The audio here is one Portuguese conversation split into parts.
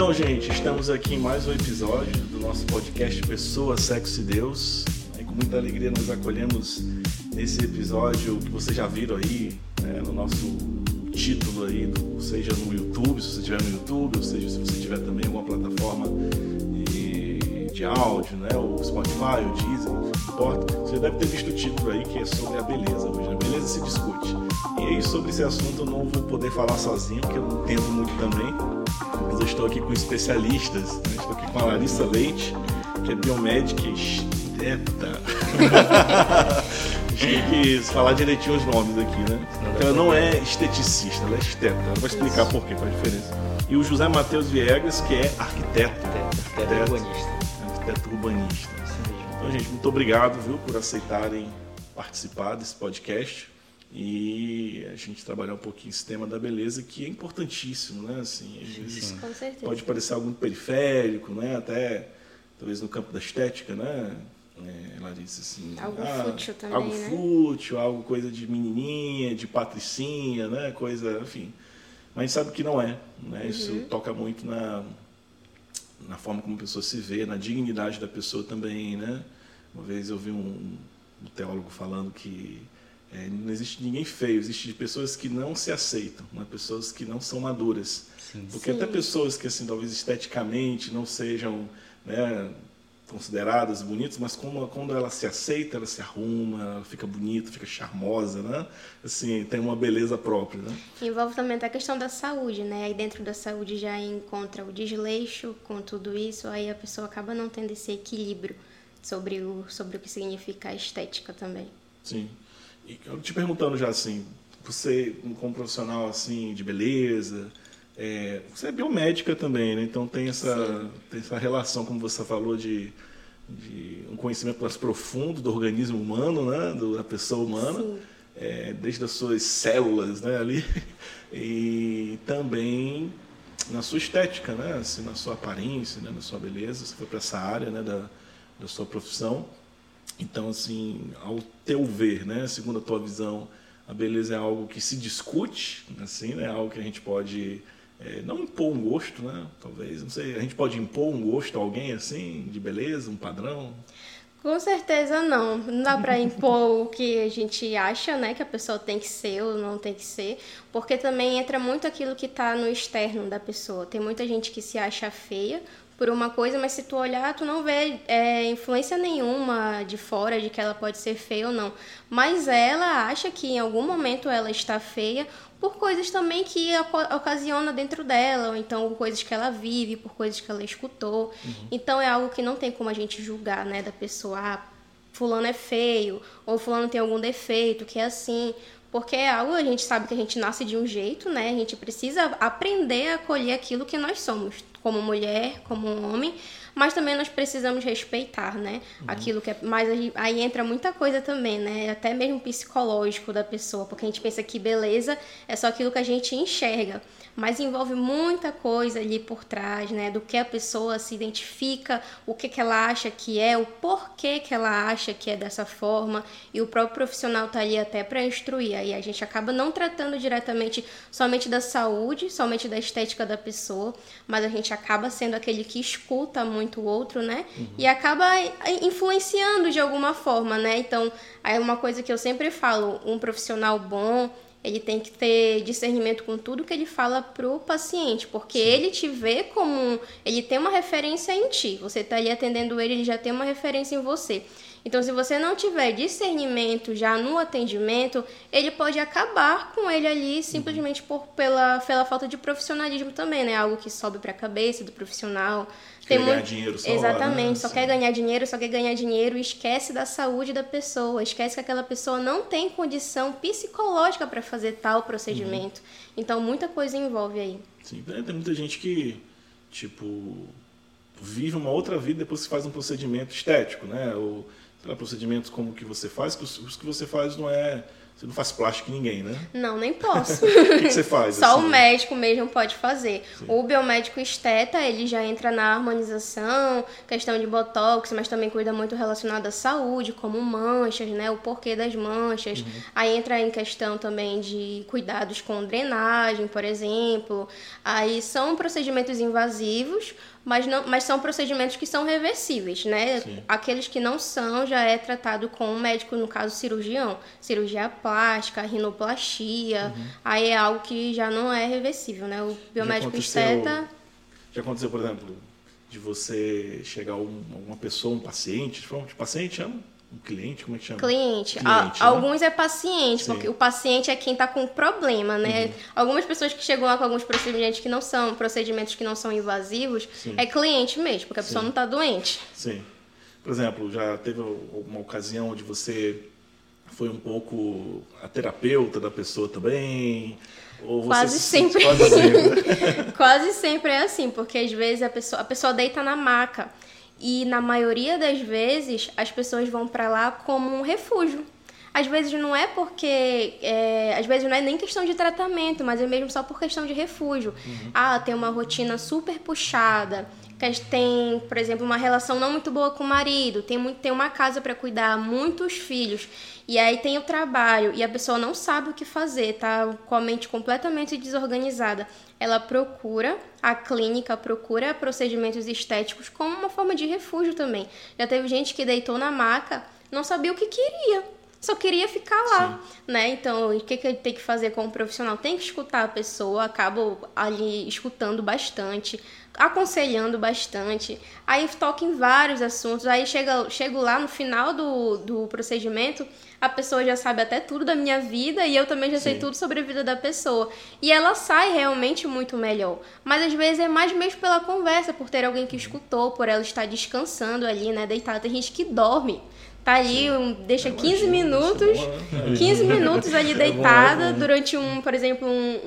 Então, gente, estamos aqui em mais um episódio do nosso podcast Pessoa, Sexo e Deus. E com muita alegria nós acolhemos esse episódio que vocês já viram aí né, no nosso título aí, do, seja no YouTube, se você estiver no YouTube, ou seja, se você tiver também alguma plataforma de, áudio, né, o Spotify, o Deezer, não importa. Você deve ter visto o título aí que é sobre a beleza hoje. A né? beleza se discute. E aí sobre esse assunto eu não vou poder falar sozinho, porque eu não entendo muito também. Mas eu estou aqui com especialistas. Né? Estou aqui com a Larissa Leite, que é biomédica esteta. tem que falar direitinho os nomes aqui, né? Então ela não é esteticista, ela é esteta. Ela vai explicar por quê, qual a diferença. E o José Matheus Viegas, que é arquiteto. Arquiteto urbanista. Arquiteto urbanista. Então, gente, muito obrigado, viu, por aceitarem participar desse podcast e a gente trabalhar um pouquinho esse tema da beleza que é importantíssimo, né? Assim, às vezes pode parecer algo periférico, né? Até talvez no campo da estética, né? É, Larissa, assim, algo ah, fútil também, algo né? fútil, algo coisa de menininha, de patricinha, né? Coisa, enfim. Mas a gente sabe que não é, né? Uhum. Isso toca muito na na forma como a pessoa se vê, na dignidade da pessoa também, né? Uma vez eu vi um, um teólogo falando que é, não existe ninguém feio, existe pessoas que não se aceitam, né? pessoas que não são maduras. Sim. Porque Sim. até pessoas que, assim, talvez esteticamente não sejam né, consideradas bonitas, mas quando, quando ela se aceita, ela se arruma, ela fica bonita, fica charmosa, né? Assim, tem uma beleza própria, né? Envolve também a questão da saúde, né? Aí dentro da saúde já encontra o desleixo com tudo isso, aí a pessoa acaba não tendo esse equilíbrio sobre o, sobre o que significa a estética também. Sim. E eu te perguntando já assim, você como profissional assim de beleza, é, você é biomédica também, né? Então tem essa, tem essa relação, como você falou, de, de um conhecimento mais profundo do organismo humano, né? Do, da pessoa humana, é, desde as suas células, né? Ali e também na sua estética, né? Assim, na sua aparência, né? na sua beleza. Você foi para essa área, né? Da, da sua profissão. Então, assim, ao teu ver, né, segundo a tua visão, a beleza é algo que se discute, assim, né, algo que a gente pode é, não impor um gosto, né, talvez, não sei, a gente pode impor um gosto a alguém, assim, de beleza, um padrão? Com certeza não. Não dá para impor o que a gente acha, né, que a pessoa tem que ser ou não tem que ser, porque também entra muito aquilo que está no externo da pessoa. Tem muita gente que se acha feia por uma coisa, mas se tu olhar, tu não vê é, influência nenhuma de fora de que ela pode ser feia ou não. Mas ela acha que em algum momento ela está feia por coisas também que ocasiona dentro dela, ou então coisas que ela vive, por coisas que ela escutou. Uhum. Então é algo que não tem como a gente julgar, né, da pessoa, ah, fulano é feio, ou fulano tem algum defeito, que é assim. Porque é algo, a gente sabe que a gente nasce de um jeito, né? A gente precisa aprender a acolher aquilo que nós somos como mulher, como homem, mas também nós precisamos respeitar, né? Uhum. Aquilo que é. Mas aí entra muita coisa também, né? Até mesmo psicológico da pessoa, porque a gente pensa que beleza é só aquilo que a gente enxerga mas envolve muita coisa ali por trás, né? Do que a pessoa se identifica, o que, que ela acha que é, o porquê que ela acha que é dessa forma, e o próprio profissional tá ali até para instruir. Aí a gente acaba não tratando diretamente somente da saúde, somente da estética da pessoa, mas a gente acaba sendo aquele que escuta muito o outro, né? Uhum. E acaba influenciando de alguma forma, né? Então, aí uma coisa que eu sempre falo, um profissional bom, ele tem que ter discernimento com tudo que ele fala pro paciente, porque Sim. ele te vê como ele tem uma referência em ti. Você está ali atendendo ele, ele já tem uma referência em você. Então, se você não tiver discernimento já no atendimento, ele pode acabar com ele ali simplesmente por, pela, pela falta de profissionalismo também, né? Algo que sobe para a cabeça do profissional. Quer ganhar muito... dinheiro só. Exatamente, né? só quer ganhar dinheiro, só quer ganhar dinheiro e esquece da saúde da pessoa, esquece que aquela pessoa não tem condição psicológica para fazer tal procedimento. Uhum. Então, muita coisa envolve aí. Sim, tem muita gente que, tipo, vive uma outra vida depois que faz um procedimento estético, né? Ou lá, procedimentos como o que você faz, que os, que você faz não é Você não faz plástico em ninguém, né? Não, nem posso. o que, que, você faz? Só assim? o médico mesmo pode fazer. Sim. O biomédico esteta, ele já entra na harmonização, questão de botox, mas também cuida muito relacionado à saúde, como manchas, né? O porquê das manchas. Uhum. Aí entra em questão também de cuidados com drenagem, por exemplo. Aí são procedimentos invasivos, mas, não, mas são procedimentos que são reversíveis, né? Sim. Aqueles que não são já é tratado com um médico, no caso cirurgião, cirurgia plástica, rinoplastia, uhum. aí é algo que já não é reversível, né? O biomédico esteta... Já aconteceu, por exemplo, de você chegar um, uma pessoa, um paciente, de paciente chama? Cliente, como é que chama? Cliente. cliente né? Alguns é paciente, Sim. porque o paciente é quem está com problema, né? Uhum. Algumas pessoas que chegam lá com alguns procedimentos que não são, procedimentos que não são invasivos, Sim. é cliente mesmo, porque a pessoa Sim. não está doente. Sim. Por exemplo, já teve alguma ocasião onde você foi um pouco a terapeuta da pessoa também? quase sempre. Quase sempre. quase sempre é assim, porque às vezes a pessoa, a pessoa deita na maca. E na maioria das vezes as pessoas vão para lá como um refúgio. Às vezes não é porque. É, às vezes não é nem questão de tratamento, mas é mesmo só por questão de refúgio. Uhum. Ah, tem uma rotina super puxada, tem, por exemplo, uma relação não muito boa com o marido, tem, muito, tem uma casa para cuidar, muitos filhos. E aí tem o trabalho e a pessoa não sabe o que fazer, tá com a mente completamente desorganizada. Ela procura a clínica, procura procedimentos estéticos como uma forma de refúgio também. Já teve gente que deitou na maca, não sabia o que queria só queria ficar lá, Sim. né? Então, o que, que tem que fazer como profissional? Tem que escutar a pessoa, acabo ali escutando bastante, aconselhando bastante. Aí toca em vários assuntos. Aí chega, chego lá no final do, do procedimento, a pessoa já sabe até tudo da minha vida e eu também já Sim. sei tudo sobre a vida da pessoa. E ela sai realmente muito melhor. Mas às vezes é mais mesmo pela conversa, por ter alguém que escutou, por ela estar descansando ali, né, deitada. Tem gente que dorme tá ali, um, deixa 15 minutos, 15 minutos ali deitada durante um, por exemplo, um,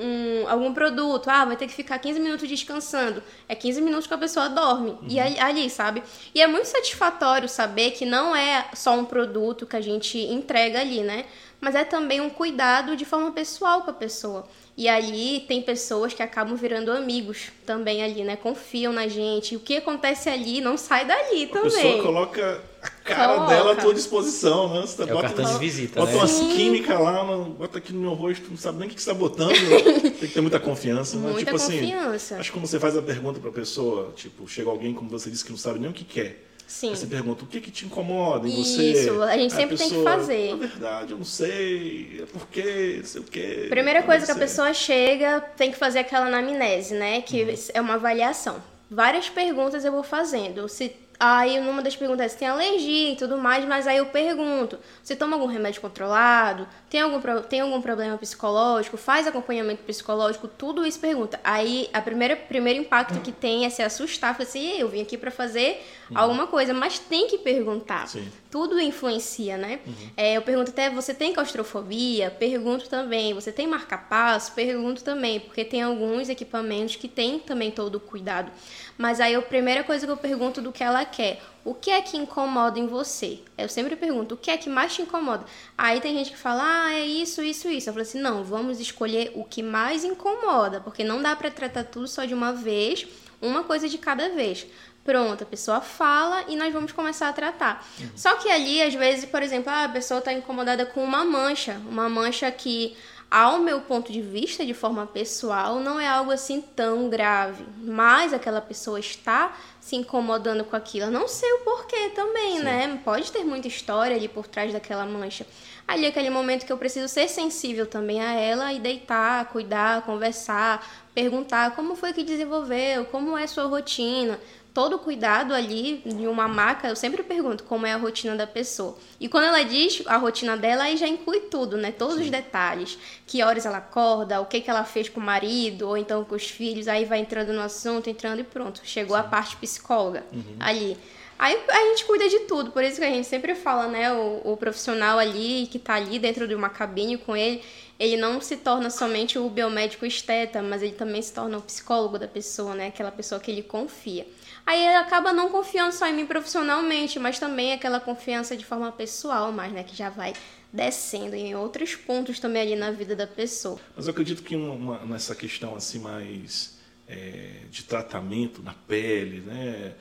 um, algum produto. Ah, vai ter que ficar 15 minutos descansando. É 15 minutos que a pessoa dorme. Uhum. E ali, ali, sabe? E é muito satisfatório saber que não é só um produto que a gente entrega ali, né? Mas é também um cuidado de forma pessoal com a pessoa. E ali tem pessoas que acabam virando amigos também ali, né? Confiam na gente. E o que acontece ali não sai dali também. A pessoa coloca a cara coloca. dela à tua disposição, né? Você é bota, o cartão de visita, bota né? umas químicas lá, bota aqui no meu rosto, não sabe nem o que, você está botando. tem que ter muita confiança, né? Muita tipo assim, confiança. assim, acho que quando você faz a pergunta para a pessoa, tipo, chega alguém, como você disse, que não sabe nem o que quer. Sim. Você pergunta o que, que te incomoda em Isso, você. Isso, a gente sempre a pessoa, tem que fazer. Na verdade, eu não sei, é porque, não sei o quê. Primeira coisa que a pessoa chega, tem que fazer aquela anamnese, né? Que uhum. é uma avaliação. Várias perguntas eu vou fazendo. Se Aí, numa das perguntas, é se tem alergia e tudo mais, mas aí eu pergunto: você toma algum remédio controlado? Tem algum, tem algum problema psicológico? Faz acompanhamento psicológico? Tudo isso pergunta. Aí, a primeira primeiro impacto que tem é se assustar, falar assim: eu vim aqui para fazer uhum. alguma coisa, mas tem que perguntar. Sim. Tudo influencia, né? Uhum. É, eu pergunto até: você tem claustrofobia? Pergunto também. Você tem marca-passo? Pergunto também, porque tem alguns equipamentos que tem também todo o cuidado. Mas aí a primeira coisa que eu pergunto do que ela quer, o que é que incomoda em você? Eu sempre pergunto, o que é que mais te incomoda? Aí tem gente que fala, ah, é isso, isso, isso. Eu falo assim, não, vamos escolher o que mais incomoda, porque não dá para tratar tudo só de uma vez, uma coisa de cada vez. Pronto, a pessoa fala e nós vamos começar a tratar. Uhum. Só que ali, às vezes, por exemplo, ah, a pessoa está incomodada com uma mancha, uma mancha que ao meu ponto de vista, de forma pessoal, não é algo assim tão grave. Mas aquela pessoa está se incomodando com aquilo. Eu não sei o porquê também, Sim. né? Pode ter muita história ali por trás daquela mancha. Ali é aquele momento que eu preciso ser sensível também a ela e deitar, cuidar, conversar, perguntar como foi que desenvolveu, como é sua rotina todo o cuidado ali de uma maca, eu sempre pergunto como é a rotina da pessoa. E quando ela diz a rotina dela, aí já inclui tudo, né? Todos Sim. os detalhes. Que horas ela acorda, o que, que ela fez com o marido, ou então com os filhos, aí vai entrando no assunto, entrando e pronto. Chegou Sim. a parte psicóloga uhum. ali. Aí a gente cuida de tudo, por isso que a gente sempre fala, né? O, o profissional ali, que tá ali dentro de uma cabine com ele, ele não se torna somente o biomédico esteta, mas ele também se torna o psicólogo da pessoa, né? Aquela pessoa que ele confia. Aí ele acaba não confiando só em mim profissionalmente, mas também aquela confiança de forma pessoal, mais, né? Que já vai descendo em outros pontos também ali na vida da pessoa. Mas eu acredito que uma, nessa questão assim mais é, de tratamento na pele, né?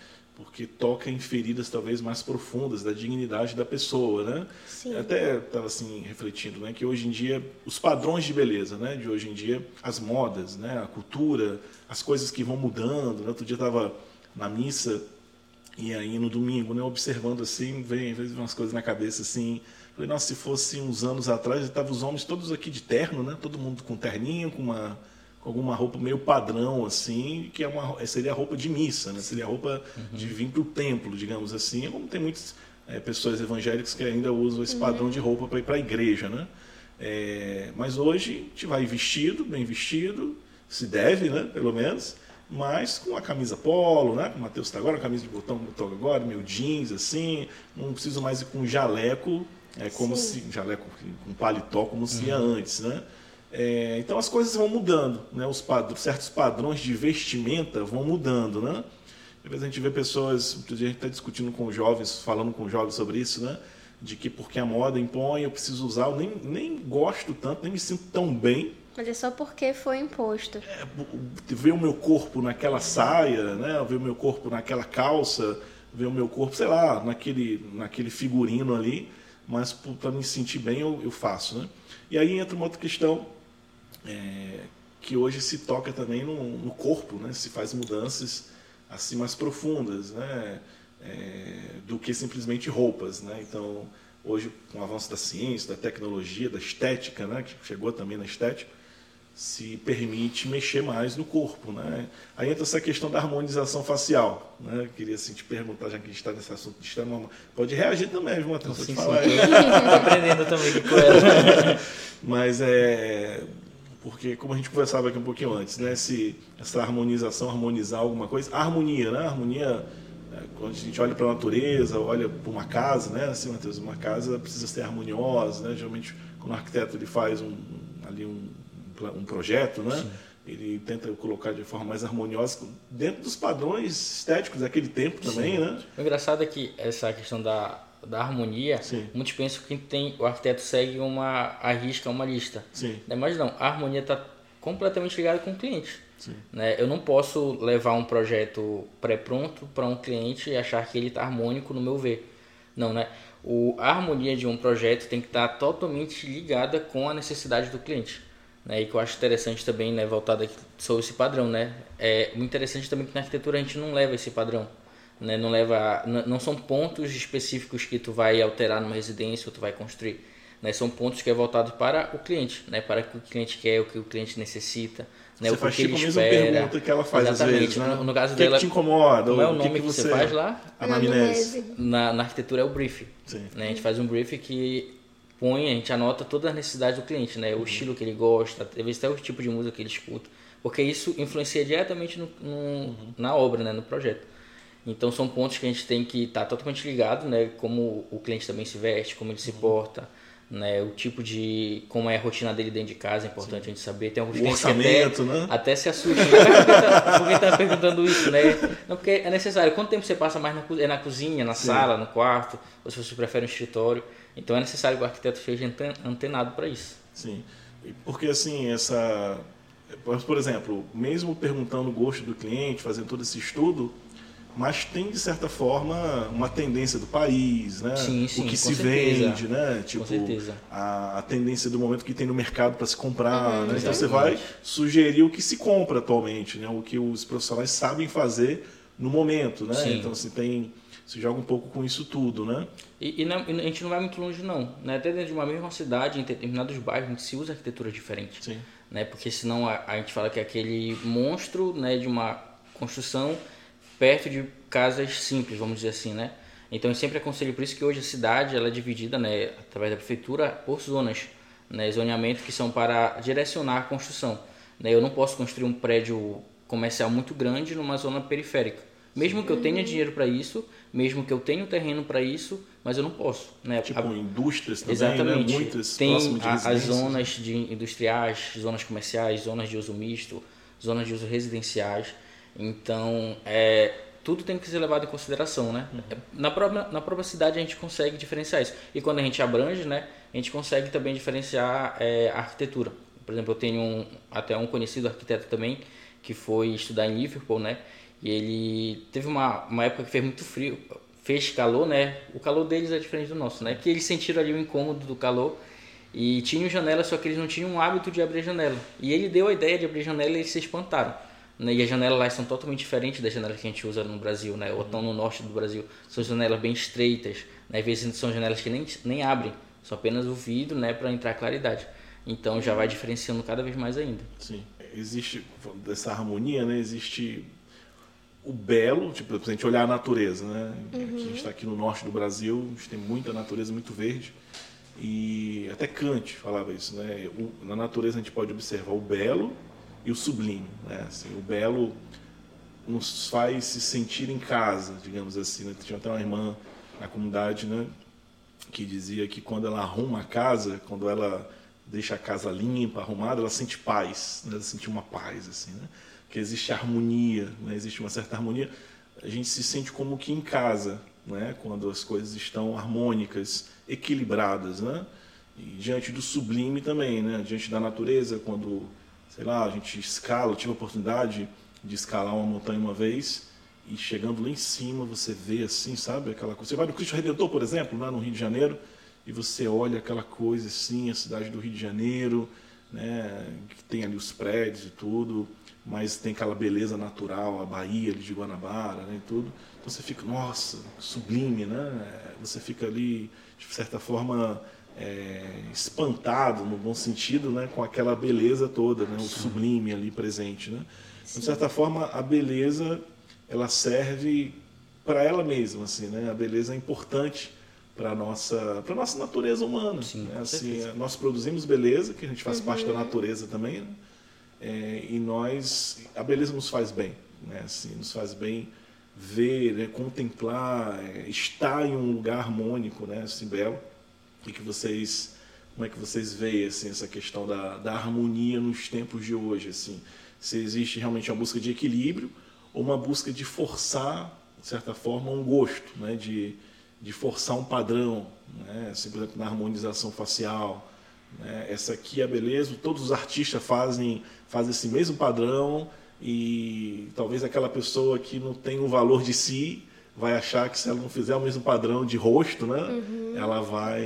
porque toca em feridas talvez mais profundas da dignidade da pessoa, né? Sim. Até estava assim refletindo, né, que hoje em dia os padrões de beleza, né, de hoje em dia, as modas, né, a cultura, as coisas que vão mudando. Né? Outro dia estava na missa e aí no domingo, né, observando assim, vem, vem umas coisas na cabeça assim. Falei, nossa, se fosse uns anos atrás, estavam os homens todos aqui de terno, né? Todo mundo com terninho, com uma com alguma roupa meio padrão, assim, que é uma, seria a roupa de missa, né? seria a roupa uhum. de vir para o templo, digamos assim. Como tem muitas é, pessoas evangélicas que ainda usam esse padrão uhum. de roupa para ir para a igreja. Né? É, mas hoje a gente vai vestido, bem vestido, se deve, né? pelo menos, mas com a camisa polo, né? o Matheus está agora, a camisa de botão, botão agora, meu jeans, assim, não preciso mais ir com jaleco, é como Sim. se, jaleco com paletó, como se ia uhum. antes, né? É, então as coisas vão mudando, né? Os padr certos padrões de vestimenta vão mudando, né? Às vezes a gente vê pessoas, a gente está discutindo com jovens, falando com jovens sobre isso, né? De que porque a moda impõe, eu preciso usar, eu nem, nem gosto tanto, nem me sinto tão bem. Mas é só porque foi imposto. É, ver o meu corpo naquela saia, né? Ver o meu corpo naquela calça, ver o meu corpo, sei lá, naquele, naquele figurino ali, mas para me sentir bem eu, eu faço, né? E aí entra uma outra questão é, que hoje se toca também no, no, corpo, né? se faz mudanças assim mais profundas, né? É, do que simplesmente roupas. Né? Então, hoje, com o avanço da ciência, da tecnologia, da estética, né? que chegou também na estética, se permite mexer mais no corpo. Né? Aí entra essa questão da harmonização facial. Né? queria assim, te perguntar, já que a gente está nesse assunto de extrema... Pode reagir também, viu, Matheus? Estou aprendendo também com ela. Mas é porque como a gente conversava aqui um pouquinho antes, né, se essa harmonização, harmonizar alguma coisa, harmonia, né, harmonia, é, quando a gente olha para a natureza, olha para uma casa, né, assim, Matheus, uma casa precisa ser harmoniosa, né, geralmente quando o arquiteto ele faz um, ali um, um projeto, né, Sim. ele tenta colocar de forma mais harmoniosa dentro dos padrões estéticos daquele tempo também, Sim. né. O engraçado é que essa questão da da harmonia, Sim. muitos pensam que tem, o arquiteto segue uma arrisca uma lista. Sim. Né? Mas não, a harmonia está completamente ligada com o cliente. Né? Eu não posso levar um projeto pré-pronto para um cliente e achar que ele está harmônico no meu ver. Não, né? O, a harmonia de um projeto tem que estar tá totalmente ligada com a necessidade do cliente. Né? E que eu acho interessante também, né, voltado aqui sobre esse padrão, né? É muito interessante também que na arquitetura a gente não leva esse padrão né? Não leva, não são pontos específicos que tu vai alterar numa residência ou tu vai construir, né? São pontos que é voltado para o cliente, né? Para o que o cliente quer, o que o cliente necessita, né? Você o faz que tipo ele espera. a mesma pergunta que ela faz Exatamente. às vezes, né? no, no caso o que dela, que te incomoda? Como é o nome que, que você faz lá? Anamnese. Na, na arquitetura é o brief. Sim. Né? A gente faz um brief que põe, a gente anota toda a necessidade do cliente, né? O uhum. estilo que ele gosta, talvez até o tipo de música que ele escuta, porque isso influencia diretamente no, no uhum. na obra, né? No projeto. Então são pontos que a gente tem que estar tá totalmente ligado, né? Como o cliente também se veste, como ele se porta, né? O tipo de como é a rotina dele dentro de casa é importante Sim. a gente saber. Tem alguns o orçamento, até, né? Até se assustam. Por que está perguntando isso, né? Não, porque é necessário. Quanto tempo você passa mais na, é na cozinha, na Sim. sala, no quarto, ou se você prefere um escritório? Então é necessário que o arquiteto esteja antenado para isso. Sim. Porque assim, essa por exemplo, mesmo perguntando o gosto do cliente, fazendo todo esse estudo, mas tem de certa forma uma tendência do país, né? Sim, sim, o que se certeza. vende, né? Tipo a, a, tendência do momento que tem no mercado para se comprar, uhum, né? Então você vai sugerir o que se compra atualmente, né? O que os profissionais sabem fazer no momento, né? Sim. Então você tem se joga um pouco com isso tudo, né? E, e, não, e, a gente não vai muito longe não, né? Até dentro de uma mesma cidade, em determinados bairros, a gente se usa arquitetura diferente, Sim. né? Porque senão a, a gente fala que é aquele monstro, né, de uma construção perto de casas simples, vamos dizer assim, né? Então eu sempre aconselho por isso que hoje a cidade ela é dividida, né, através da prefeitura por zonas, né, zoneamento que são para direcionar a construção. Né? Eu não posso construir um prédio comercial muito grande numa zona periférica. Mesmo Sim. que eu tenha dinheiro para isso, mesmo que eu tenha terreno para isso, mas eu não posso. Né? Tipo a... indústrias também, né? Exatamente. Né? Muitas Tem a, as zonas de industriais, zonas comerciais, zonas de uso misto, zonas de uso residenciais. Então, é, tudo tem que ser levado em consideração, né? Uhum. Na, própria, na própria cidade a gente consegue diferenciar isso. E quando a gente abrange, né? a gente consegue também diferenciar é, a arquitetura. Por exemplo, eu tenho um, até um conhecido arquiteto também que foi estudar em Liverpool, né? E ele teve uma, uma época que fez muito frio, fez calor, né? O calor deles é diferente do nosso, né? Que eles sentiram ali o incômodo do calor e tinham janela, só que eles não tinham o hábito de abrir janela. E ele deu a ideia de abrir janela e eles se espantaram. Né? E as janelas lá são totalmente diferentes das janelas que a gente usa no Brasil, né? Ou estão no norte do Brasil. São janelas bem estreitas, né? Às vezes são janelas que nem, nem abrem, são apenas o vidro, né? Para entrar claridade. Então já vai diferenciando cada vez mais ainda. Sim. Existe dessa harmonia, né? Existe o belo, tipo, se a gente olhar a natureza, né? Uhum. Aqui, a gente está aqui no norte do Brasil, a gente tem muita natureza muito verde. E até Kant falava isso, né? na natureza a gente pode observar o belo e o sublime, né? Assim, o belo nos faz se sentir em casa, digamos assim. Né? Tinha até uma irmã na comunidade, né? Que dizia que quando ela arruma a casa, quando ela deixa a casa limpa, arrumada, ela sente paz, né? ela sente uma paz, assim, né? Que existe harmonia, né? existe uma certa harmonia. A gente se sente como que em casa, né? Quando as coisas estão harmônicas, equilibradas, né? E diante do sublime também, né? Diante da natureza, quando, sei lá, a gente escala, eu tive a oportunidade de escalar uma montanha uma vez e chegando lá em cima você vê assim, sabe, aquela coisa. Você vai no Cristo Redentor, por exemplo, lá no Rio de Janeiro, e você olha aquela coisa assim, a cidade do Rio de Janeiro, né, que tem ali os prédios e tudo, mas tem aquela beleza natural, a Bahia ali de Guanabara, né, e tudo. Então você fica, nossa, sublime, né? Você fica ali, de certa forma, é, espantado, no bom sentido, né, com aquela beleza toda, né, o sublime ali presente, né? Então, de certa forma, a beleza ela serve para ela mesma, assim, né? A beleza é importante para nossa para nossa natureza humana Sim, né? assim nós produzimos beleza que a gente faz uhum. parte da natureza também né? É, e nós a beleza nos faz bem né assim nos faz bem ver né? contemplar é, estar em um lugar harmônico né assim belo e que vocês como é que vocês veem assim essa questão da, da harmonia nos tempos de hoje assim se existe realmente uma busca de equilíbrio ou uma busca de forçar de certa forma um gosto né de de forçar um padrão, né? assim, por exemplo, na harmonização facial. Né? Essa aqui é a beleza, todos os artistas fazem, fazem esse mesmo padrão e talvez aquela pessoa que não tem o valor de si vai achar que se ela não fizer o mesmo padrão de rosto, né, uhum. ela vai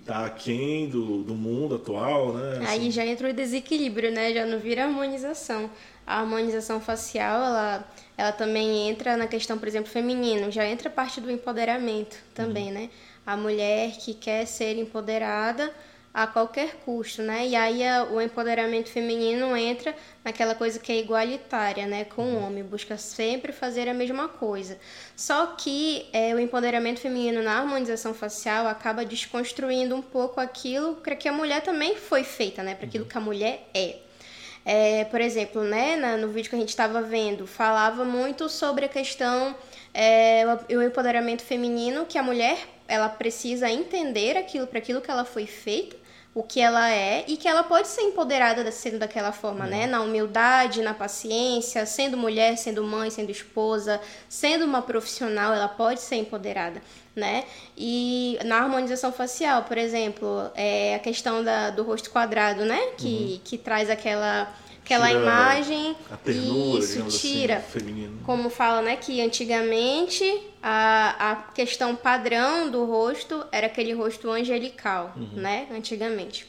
estar tá aquém do, do mundo atual, né? Aí assim. já entra o desequilíbrio, né? Já não vira harmonização. A harmonização facial, ela ela também entra na questão, por exemplo, feminino, já entra parte do empoderamento também, uhum. né? A mulher que quer ser empoderada a qualquer custo, né? E aí a, o empoderamento feminino entra naquela coisa que é igualitária, né? Com o homem, busca sempre fazer a mesma coisa. Só que é, o empoderamento feminino na harmonização facial acaba desconstruindo um pouco aquilo para que a mulher também foi feita, né? Para aquilo que a mulher é. É, por exemplo, né, no vídeo que a gente estava vendo, falava muito sobre a questão é, o empoderamento feminino, que a mulher ela precisa entender aquilo para aquilo que ela foi feita, o que ela é e que ela pode ser empoderada sendo daquela forma, né? Uhum. Na humildade, na paciência, sendo mulher, sendo mãe, sendo esposa, sendo uma profissional, ela pode ser empoderada, né? E na harmonização facial, por exemplo, é a questão da, do rosto quadrado, né? Que, uhum. que traz aquela aquela tira imagem ternura, isso assim, tira assim, como fala né que antigamente a, a questão padrão do rosto era aquele rosto angelical uhum. né antigamente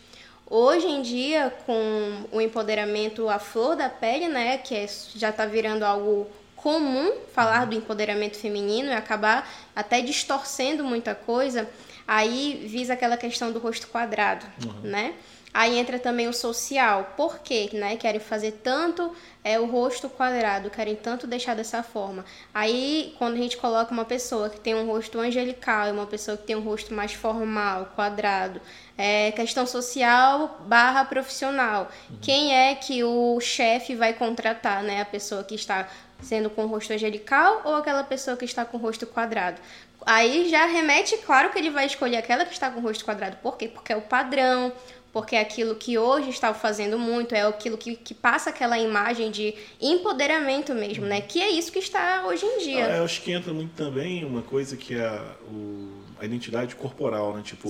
hoje em dia com o empoderamento à flor da pele né que é, já está virando algo comum falar do empoderamento feminino e acabar até distorcendo muita coisa aí visa aquela questão do rosto quadrado uhum. né Aí entra também o social. Por quê? Né? Querem fazer tanto é, o rosto quadrado, querem tanto deixar dessa forma. Aí, quando a gente coloca uma pessoa que tem um rosto angelical e uma pessoa que tem um rosto mais formal, quadrado, é questão social barra profissional. Uhum. Quem é que o chefe vai contratar, né? A pessoa que está sendo com o rosto angelical ou aquela pessoa que está com o rosto quadrado? Aí já remete, claro que ele vai escolher aquela que está com o rosto quadrado. Por quê? Porque é o padrão, porque é aquilo que hoje está fazendo muito é aquilo que, que passa aquela imagem de empoderamento mesmo, né? Que é isso que está hoje em dia. Ah, eu acho que entra muito também uma coisa que é o, a identidade corporal, né? Tipo,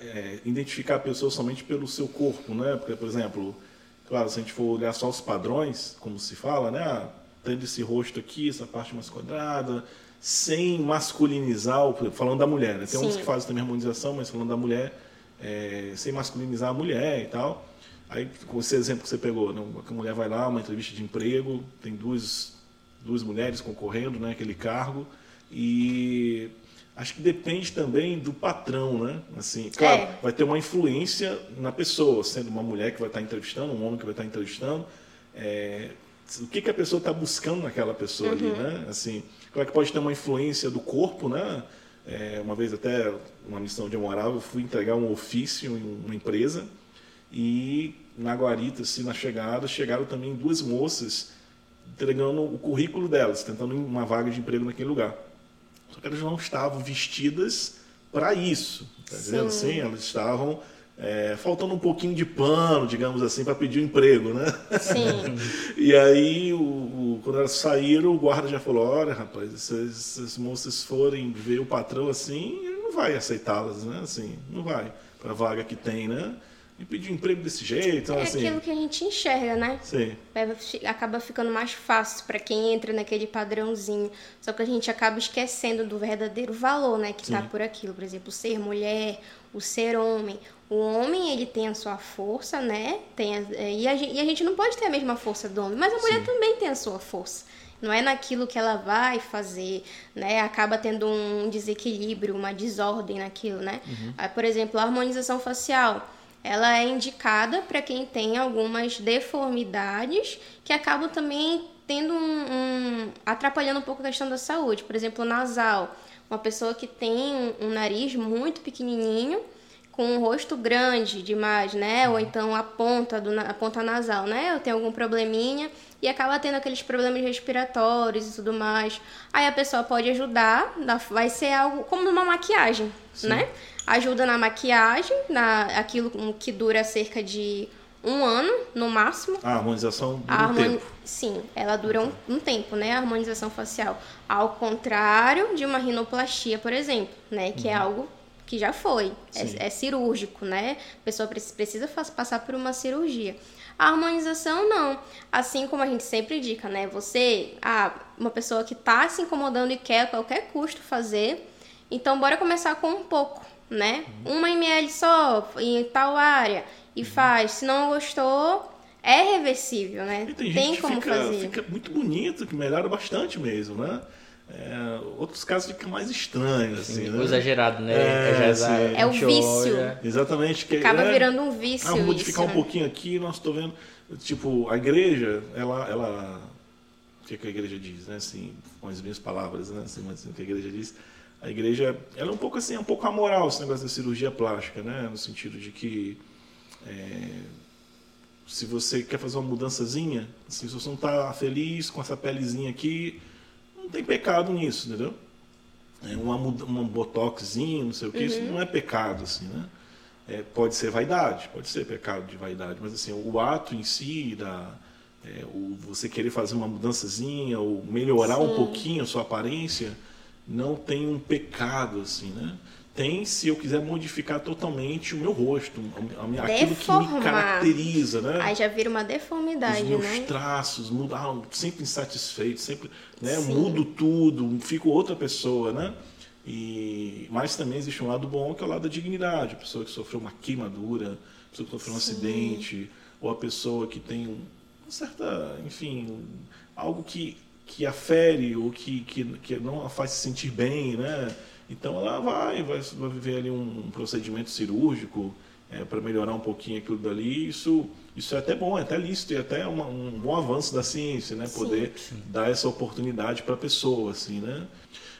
é, identificar a pessoa somente pelo seu corpo, né? Porque, por exemplo, claro, se a gente for olhar só os padrões, como se fala, né? Ah, tendo esse rosto aqui, essa parte mais quadrada, sem masculinizar, falando da mulher, né? Tem Sim. uns que fazem também harmonização, mas falando da mulher, é, sem masculinizar a mulher e tal. Aí, com esse exemplo que você pegou, né? a mulher vai lá, uma entrevista de emprego, tem duas, duas mulheres concorrendo naquele né? cargo, e acho que depende também do patrão, né? Assim, claro, é. vai ter uma influência na pessoa, sendo uma mulher que vai estar entrevistando, um homem que vai estar entrevistando, é, o que, que a pessoa está buscando naquela pessoa uhum. ali, né? Assim, claro que pode ter uma influência do corpo, né? É, uma vez até, uma missão de eu morava, eu fui entregar um ofício em uma empresa e na guarita, assim, na chegada, chegaram também duas moças entregando o currículo delas, tentando uma vaga de emprego naquele lugar. Só que elas não estavam vestidas para isso, tá? Sim, elas estavam é, faltando um pouquinho de pano, digamos assim, para pedir um emprego, né? Sim. e aí, o, o, quando elas saíram, o guarda já falou: olha, rapaz, se essas moças forem ver o patrão assim, ele não vai aceitá-las, né? Assim, não vai para a vaga que tem, né? E pedir emprego desse jeito, então, é assim. aquilo que a gente enxerga, né? Sim. acaba ficando mais fácil para quem entra naquele padrãozinho. Só que a gente acaba esquecendo do verdadeiro valor, né? Que está por aquilo. Por exemplo, ser mulher, o ser homem, o homem, ele tem a sua força, né? Tem a, é, e, a, e, a, gente não pode ter a mesma força do homem, mas a mulher Sim. também tem a sua força. Não é naquilo que ela vai fazer, né? Acaba tendo um desequilíbrio, uma desordem naquilo, né? Uhum. Ah, por exemplo, a harmonização facial. Ela é indicada para quem tem algumas deformidades que acabam também tendo um, um, atrapalhando um pouco a questão da saúde. Por exemplo, nasal. Uma pessoa que tem um, um nariz muito pequenininho com um rosto grande demais, né? Ou então a ponta, do, a ponta nasal, né? Eu tenho algum probleminha e acaba tendo aqueles problemas respiratórios e tudo mais. Aí a pessoa pode ajudar, vai ser algo como numa maquiagem, Sim. né? Ajuda na maquiagem, na aquilo que dura cerca de um ano no máximo. A harmonização dura harmoni... um tempo. Sim, ela dura um, um, tempo, né? A harmonização facial. Ao contrário de uma rinoplastia, por exemplo, né? Que é uhum. é algo que já foi, é, é, cirúrgico, né? A pessoa precisa passar por uma cirurgia. A harmonização não. Assim como a gente sempre indica, né? Você, ah, uma pessoa que está se incomodando e quer a qualquer custo fazer, então bora começar com um pouco, né? Uhum. Uma ml só em tal área e uhum. faz. Se não gostou, é reversível, né? E tem, tem como fica, fazer. Fica muito bonito, que melhora bastante mesmo, né? É, outros casos ficam mais estranhos, assim, né? Exagerado, né? É, é, é o vício. Olha. Exatamente. Que Acaba é, virando um vício. Ah, vamos modificar isso, um né? pouquinho aqui, nós estou vendo. Tipo, a igreja, ela. ela o que, que a igreja diz, né? Assim, com as minhas palavras, né? Assim, mas, assim, o que a igreja diz. A igreja, ela é um pouco assim, é um pouco amoral esse negócio da cirurgia plástica, né? No sentido de que. É, se você quer fazer uma mudançazinha, assim, se você não está feliz com essa pelezinha aqui, não tem pecado nisso, entendeu? É uma, uma botoxinho, não sei o que, uhum. isso não é pecado, assim, né? É, pode ser vaidade, pode ser pecado de vaidade, mas assim, o ato em si, da, é, o, você querer fazer uma mudançazinha ou melhorar Sim. um pouquinho a sua aparência, não tem um pecado, assim, né? tem se eu quiser modificar totalmente o meu rosto, aquilo que me caracteriza, né? Aí já vira uma deformidade, Os meus né? traços, mudar, ah, sempre insatisfeito, sempre, né? Mudo tudo, fico outra pessoa, né? E mas também existe um lado bom que é o lado da dignidade, a pessoa que sofreu uma queimadura, a pessoa que sofreu um Sim. acidente, ou a pessoa que tem um, uma certa, enfim, algo que que afere ou que, que, que não a faz se sentir bem, né? Então ela vai, vai, vai viver ali um procedimento cirúrgico é, para melhorar um pouquinho aquilo dali. Isso, isso é até bom, é até lícito e até uma, um bom avanço da ciência, né? Poder sim, sim. dar essa oportunidade para a pessoa, assim, né?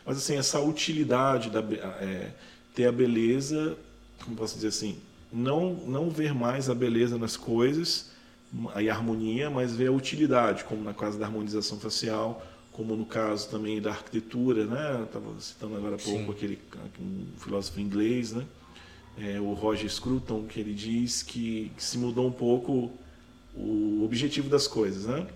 Mas assim essa utilidade da é, ter a beleza, como posso dizer assim, não não ver mais a beleza nas coisas e a harmonia, mas ver a utilidade, como na casa da harmonização facial como no caso também da arquitetura, né? Estava citando agora há pouco Sim. aquele um filósofo inglês, né? É, o Roger Scruton, que ele diz que, que, se mudou um pouco o objetivo das coisas, né?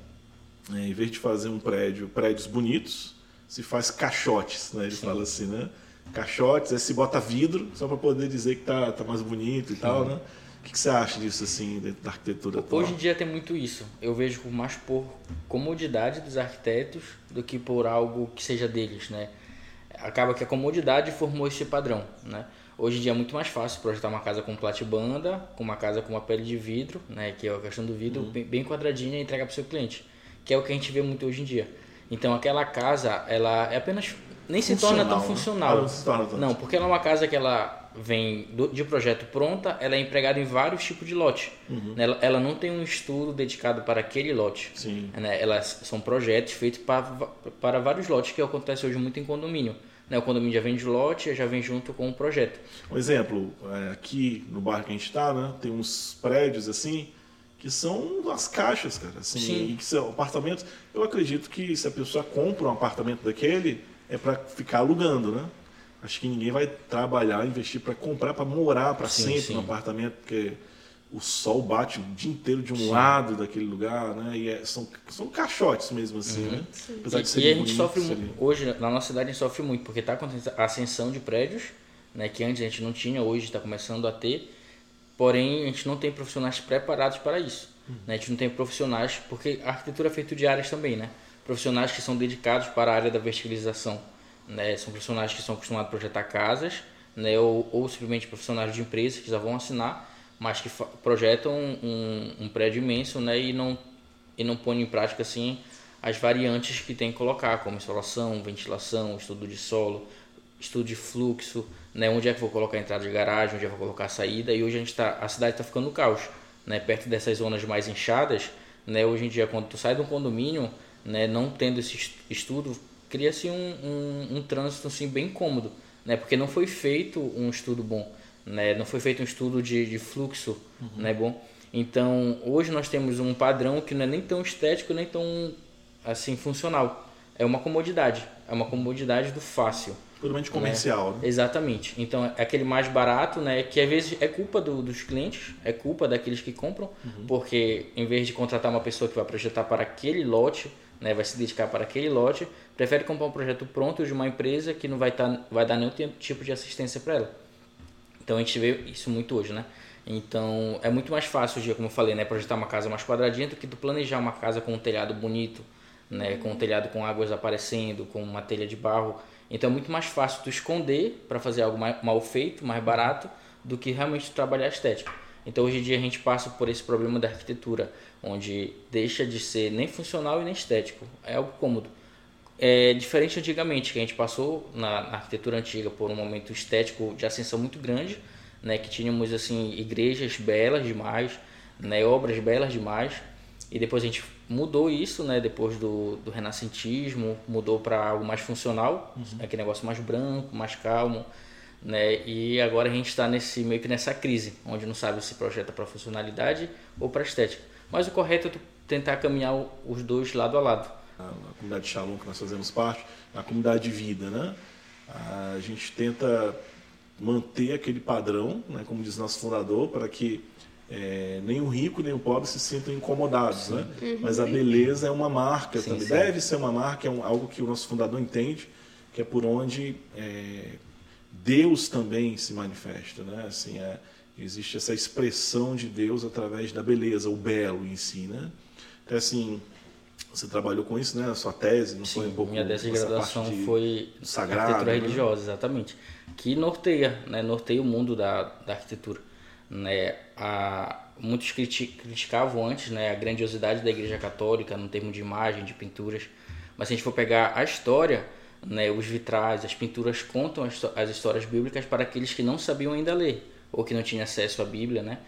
É, em vez de fazer um prédio, prédios bonitos, se faz caixotes, né? Ele Sim. fala assim, né? caixotes, aí se bota vidro só para poder dizer que tá, tá mais bonito e tal, né? O que, você acha disso, assim, dentro da arquitetura atual? Hoje em dia tem muito isso. Eu vejo mais por comodidade dos arquitetos do que por algo que seja deles, né? Acaba que a comodidade formou esse padrão, né? Hoje em dia é muito mais fácil projetar uma casa com platibanda, com uma casa com uma pele de vidro, né? Que é a questão do vidro, uhum. bem quadradinha e entregar para o seu cliente. Que é o que a gente vê muito hoje em dia. Então aquela casa, ela é apenas nem se torna tão né? funcional. não, se torna tanto. não, porque ela é uma casa que ela vem do, de projeto pronta, ela é empregada em vários tipos de lote. Uhum. Ela, ela, não tem um estudo dedicado para aquele lote. Sim. Né? Elas são projetos feitos para, para vários lotes, que acontece hoje muito em condomínio. Né? O condomínio já vem de lote, já vem junto com o projeto. Um exemplo, é, aqui no bairro que a gente está, né, tem uns prédios assim que são as caixas, cara, assim, Sim. que são apartamentos. Eu acredito que se a pessoa compra um apartamento daquele, é para ficar alugando, né? Acho que ninguém vai trabalhar, investir para comprar, para morar para sempre sim. no apartamento, porque o sol bate o dia inteiro de um sim. lado daquele lugar, né? E é, são, são caixotes mesmo assim, uhum. né? Apesar e, de ser e a gente sofre muito, hoje na nossa cidade a gente sofre muito, porque está acontecendo a ascensão de prédios, né? Que antes a gente não tinha, hoje está começando a ter. Porém, a gente não tem profissionais preparados para isso. Uhum. Né? A gente não tem profissionais, porque a arquitetura é feita de áreas também, né? Profissionais que são dedicados para a área da verticalização né? São profissionais que são acostumados a projetar casas, né? Ou, ou simplesmente profissionais de empresas que já vão assinar, mas que projetam um, um, prédio imenso, né? E não e não põem em prática assim as variantes que tem que colocar, como insolação, ventilação, estudo de solo, estudo de fluxo, né? Onde é que vou colocar a entrada de garagem, onde é que vou colocar a saída. E hoje a gente tá, a cidade está ficando caos, né? Perto dessas zonas mais inchadas, né? Hoje em dia quando tu sai de um condomínio, né? Não tendo esse estudo cria-se um, um, um, trânsito assim, bem cômodo, né? porque não foi feito um estudo bom, né? não foi feito um estudo de, de fluxo uhum. né? bom. Então, hoje nós temos um padrão que não é nem tão estético, nem tão assim funcional. É uma comodidade, é uma comodidade do fácil. Puramente comercial, né? né? Exatamente. Então, é aquele mais barato, né? Que às vezes é culpa do, dos clientes, é culpa daqueles que compram, uhum. porque em vez de contratar uma pessoa que vai projetar para aquele lote, né, vai se dedicar para aquele lote, prefere comprar um projeto pronto de uma empresa que não vai, tá, vai dar nenhum tipo de assistência para ela. Então a gente vê isso muito hoje, né? Então é muito mais fácil hoje, como eu falei, né, projetar uma casa mais quadradinha do que tu planejar uma casa com um telhado bonito, né, com um telhado com águas aparecendo, com uma telha de barro. Então é muito mais fácil tu esconder para fazer algo mais, mal feito, mais barato, do que realmente trabalhar a estética. Então hoje em dia a gente passa por esse problema da arquitetura, onde deixa de ser nem funcional e nem estético, é algo cômodo. É diferente antigamente, que a gente passou na, na arquitetura antiga por um momento estético de ascensão muito grande, né, que tínhamos assim igrejas belas demais, né, obras belas demais, e depois a gente mudou isso, né, depois do, do renascentismo, mudou para algo mais funcional, uhum. aquele negócio mais branco, mais calmo, né? E agora a gente está nesse meio que nessa crise, onde não sabe se projeta para funcionalidade ou para estética. Mas o correto é tu tentar caminhar os dois lado a lado. A comunidade Shalom que nós fazemos parte, a comunidade de vida, né? A gente tenta manter aquele padrão, né, como diz nosso fundador, para que é, nem o rico nem o pobre se sintam incomodados, né? Uhum. Mas a beleza é uma marca sim, também, sim. deve ser uma marca, é um, algo que o nosso fundador entende, que é por onde é, Deus também se manifesta, né? Assim, é, existe essa expressão de Deus através da beleza, o belo em si, né? Então, assim, você trabalhou com isso, né? A sua tese, não Sim, foi um pouco minha tese de graduação de, foi sagrado, arquitetura né? religiosa, exatamente, que norteia, né? Norteia o mundo da, da arquitetura, né? A, muitos criticavam antes, né? A grandiosidade da Igreja Católica no termo de imagem, de pinturas, mas se a gente for pegar a história né, os vitrais, as pinturas contam as, as histórias bíblicas para aqueles que não sabiam ainda ler ou que não tinham acesso à Bíblia, né?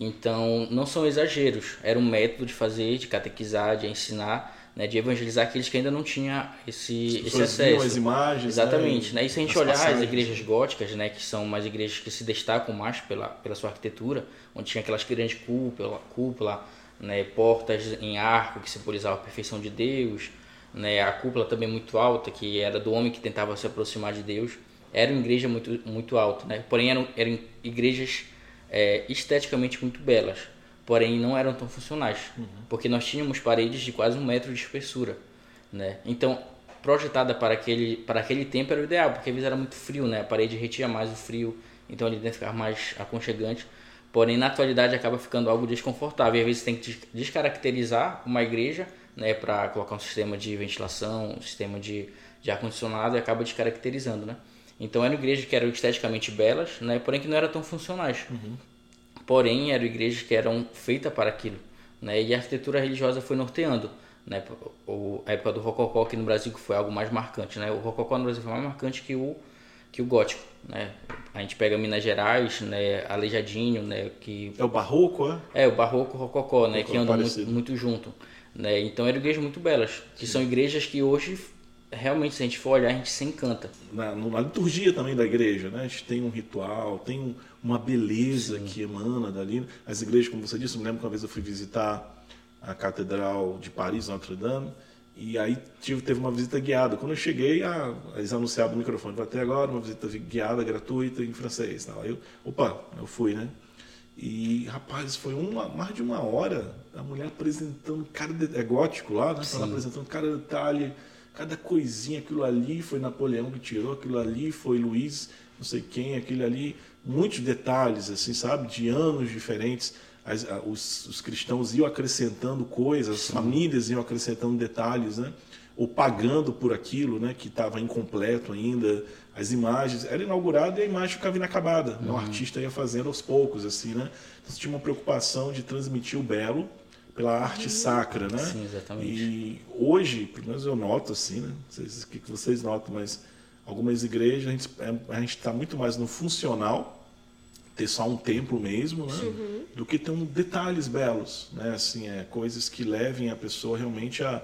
Então, não são exageros, era um método de fazer, de catequizar, de ensinar, né, de evangelizar aqueles que ainda não tinham esse, esse acesso. as imagens, né, Exatamente. Né? E se a gente olhar passagens. as igrejas góticas, né, que são mais igrejas que se destacam mais pela, pela sua arquitetura, onde tinha aquelas grandes cúpula, cúpula né, portas em arco que simbolizavam a perfeição de Deus, né? A cúpula também muito alta, que era do homem que tentava se aproximar de Deus. Era uma igreja muito, muito alta, né? Porém, eram, eram igrejas é, esteticamente muito belas, porém não eram tão funcionais, uhum. porque nós tínhamos paredes de quase um metro de espessura, né? Então, projetada para aquele, para aquele tempo era o ideal, porque às vezes era muito frio, né? A parede retia mais o frio, então ali dentro ficava mais aconchegante. Porém, na atualidade acaba ficando algo desconfortável. E às vezes tem que descaracterizar uma igreja, né, para colocar um sistema de ventilação, um sistema de, de ar-condicionado e acaba descaracterizando, né? Então eram igrejas que eram esteticamente belas, né, porém que não eram tão funcionais. Uhum. Porém, eram igrejas que eram feitas para aquilo, né? E a arquitetura religiosa foi norteando, né? O, a época do rococó aqui no Brasil que foi algo mais marcante, né? O rococó no Brasil foi mais marcante que o que o gótico, né? A gente pega Minas Gerais, né, Aleijadinho, né, que é o barroco, é? É, o barroco, o rococó, né, que andam muito, muito, junto, né? Então eram igrejas muito belas, que Sim. são igrejas que hoje realmente se a gente for olhar a gente se encanta. Na, na liturgia também da igreja, né? A gente tem um ritual, tem um, uma beleza Sim. que emana dali. As igrejas, como você disse, eu me lembro que uma vez eu fui visitar a Catedral de Paris, Notre Dame, e aí tive, teve uma visita guiada. Quando eu cheguei, a, eles anunciaram no microfone, vai ter agora uma visita guiada gratuita em francês. Aí eu, opa, eu fui, né? E, rapaz, foi uma, mais de uma hora a mulher apresentando cada... É gótico lá, né? Ela apresentando cada detalhe, cada coisinha. Aquilo ali foi Napoleão que tirou, aquilo ali foi Luiz, não sei quem, aquilo ali... Muitos detalhes, assim, sabe? De anos diferentes as, os, os, cristãos iam acrescentando coisas, as famílias iam acrescentando detalhes, né? ou pagando por aquilo né? que estava incompleto ainda. As imagens, era inaugurado e a imagem ficava inacabada. Né? O uhum. artista ia fazendo aos poucos, assim, né? Então, tinha uma preocupação de transmitir o belo pela arte uhum. sacra, né? Sim, exatamente. E hoje, pelo menos eu noto assim, né? Não sei o que vocês notam, mas algumas igrejas a gente é, está muito mais no funcional ter só um templo mesmo, né? Uhum. Do que ter um detalhes belos, né? Assim, é coisas que levem a pessoa realmente a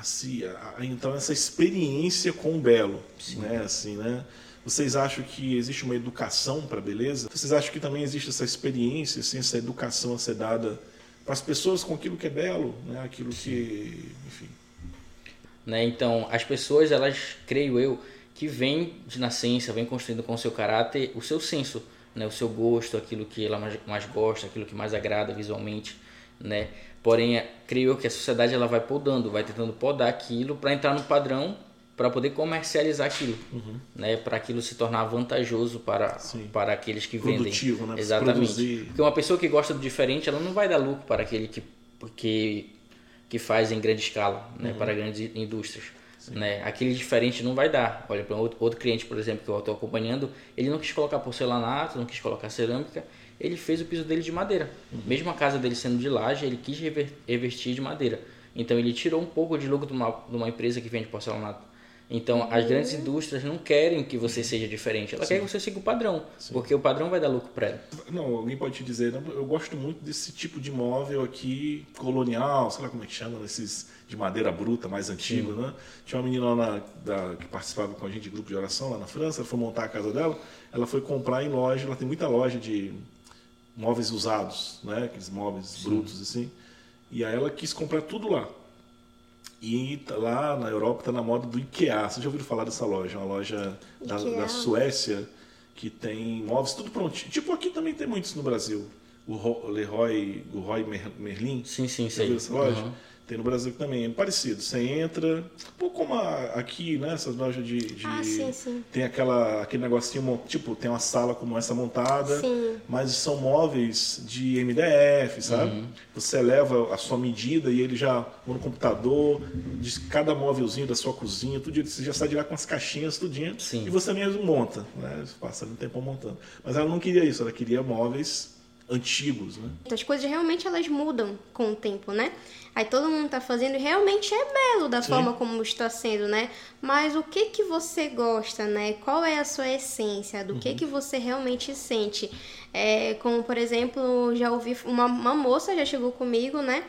a, se, a, a entrar nessa experiência com o belo, Sim. né? Assim, né? Vocês acham que existe uma educação para a beleza? Vocês acham que também existe essa experiência, assim, essa educação a ser dada para as pessoas com aquilo que é belo, né? Aquilo que, enfim. Né? Então, as pessoas, elas, creio eu, que vêm de nascença, vêm construindo com o seu caráter o seu senso né, o seu gosto, aquilo que ela mais, mais gosta, aquilo que mais agrada visualmente, né? Porém, é, creio que a sociedade ela vai podando, vai tentando podar aquilo para entrar no padrão para poder comercializar aquilo, uhum. né? Para aquilo se tornar vantajoso para para aqueles que Produtivo, vendem. Né? Exatamente. Porque uma pessoa que gosta do diferente, ela não vai dar lucro para aquele que que que faz em grande escala, né? Uhum. Para grandes indústrias. Né? Aquele diferente não vai dar. Olha, para outro, outro cliente, por exemplo, que eu estou acompanhando, ele não quis colocar porcelanato, não quis colocar cerâmica, ele fez o piso dele de madeira. Uhum. Mesmo a casa dele sendo de laje, ele quis revestir de madeira. Então ele tirou um pouco de lucro de uma, de uma empresa que vende porcelanato. Então, as grandes indústrias não querem que você seja diferente. Ela Sim. quer que você siga o padrão, Sim. porque o padrão vai dar lucro para ela. Não, alguém pode te dizer, eu gosto muito desse tipo de móvel aqui, colonial, sei lá como é que chama, esses de madeira bruta, mais antigo, Sim. né? Tinha uma menina lá na, da, que participava com a gente de grupo de oração lá na França, ela foi montar a casa dela, ela foi comprar em loja, ela tem muita loja de móveis usados, né? Aqueles móveis brutos assim. E aí ela quis comprar tudo lá. E tá lá na Europa está na moda do IKEA. Você já ouviu falar dessa loja? Uma loja da, da, Suécia que tem móveis tudo prontinho. Tipo aqui também tem muitos no Brasil. O Leroy, o Roy Merlin. Sim, sim, sim. Viu essa loja? Uhum. Tem no Brasil também, é parecido. Você entra, um pouco como a, aqui, né? Essas lojas de. de ah, sim, sim. Tem aquela, aquele negocinho, tipo, tem uma sala como essa montada, sim. mas são móveis de MDF, sabe? Uhum. Você leva a sua medida e ele já, no computador, de cada móvelzinho da sua cozinha, tudo, você já sai de lá com as caixinhas, tudinho, sim. e você mesmo monta, né? Passa um tempo montando. Mas ela não queria isso, ela queria móveis antigos, né? As coisas realmente elas mudam com o tempo, né? Aí todo mundo está fazendo e realmente é belo da Sim. forma como está sendo, né? Mas o que que você gosta, né? Qual é a sua essência? Do uhum. que que você realmente sente? É, como, por exemplo, já ouvi uma, uma moça já chegou comigo, né?